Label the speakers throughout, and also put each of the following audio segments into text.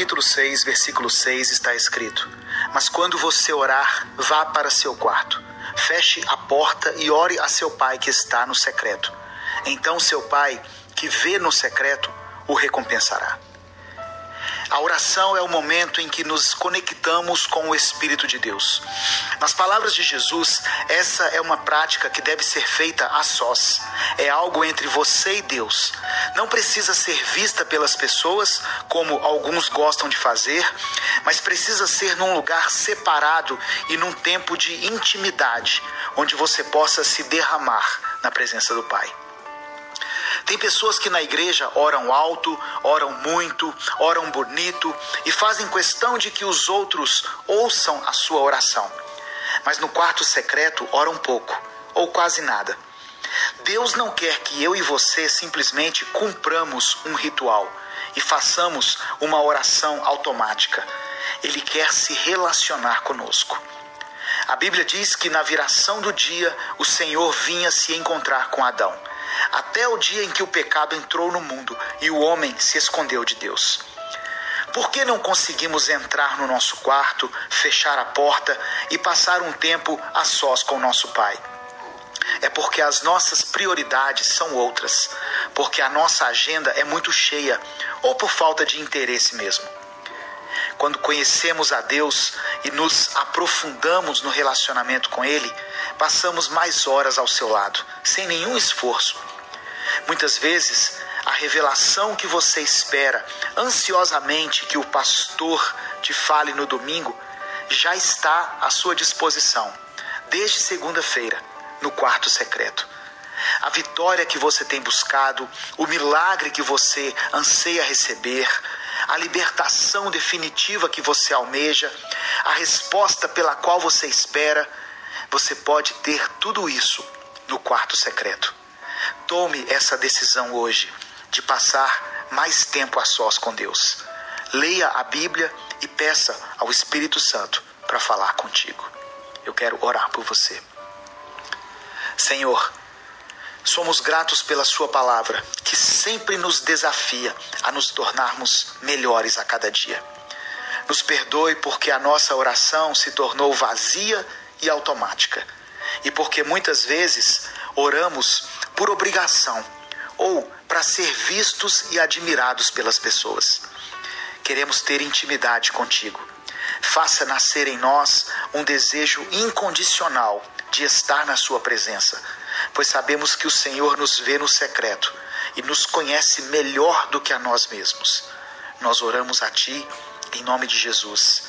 Speaker 1: capítulo 6, versículo 6 está escrito: Mas quando você orar, vá para seu quarto, feche a porta e ore a seu pai que está no secreto. Então seu pai, que vê no secreto, o recompensará. A oração é o momento em que nos conectamos com o Espírito de Deus. Nas palavras de Jesus, essa é uma prática que deve ser feita a sós. É algo entre você e Deus. Não precisa ser vista pelas pessoas, como alguns gostam de fazer, mas precisa ser num lugar separado e num tempo de intimidade, onde você possa se derramar na presença do Pai. Tem pessoas que na igreja oram alto, oram muito, oram bonito e fazem questão de que os outros ouçam a sua oração. Mas no quarto secreto oram pouco ou quase nada. Deus não quer que eu e você simplesmente cumpramos um ritual e façamos uma oração automática. Ele quer se relacionar conosco. A Bíblia diz que na viração do dia o Senhor vinha se encontrar com Adão até o dia em que o pecado entrou no mundo e o homem se escondeu de Deus. Por que não conseguimos entrar no nosso quarto, fechar a porta e passar um tempo a sós com nosso Pai? É porque as nossas prioridades são outras, porque a nossa agenda é muito cheia ou por falta de interesse mesmo. Quando conhecemos a Deus e nos aprofundamos no relacionamento com Ele, passamos mais horas ao seu lado, sem nenhum esforço. Muitas vezes, a revelação que você espera ansiosamente que o pastor te fale no domingo já está à sua disposição, desde segunda-feira, no quarto secreto. A vitória que você tem buscado, o milagre que você anseia receber, a libertação definitiva que você almeja, a resposta pela qual você espera, você pode ter tudo isso no quarto secreto. Tome essa decisão hoje de passar mais tempo a sós com Deus. Leia a Bíblia e peça ao Espírito Santo para falar contigo. Eu quero orar por você. Senhor, somos gratos pela Sua palavra, que sempre nos desafia a nos tornarmos melhores a cada dia. Nos perdoe porque a nossa oração se tornou vazia e automática, e porque muitas vezes oramos por obrigação ou para ser vistos e admirados pelas pessoas. Queremos ter intimidade contigo. Faça nascer em nós um desejo incondicional de estar na Sua presença, pois sabemos que o Senhor nos vê no secreto e nos conhece melhor do que a nós mesmos. Nós oramos a Ti em nome de Jesus.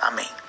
Speaker 1: Amém.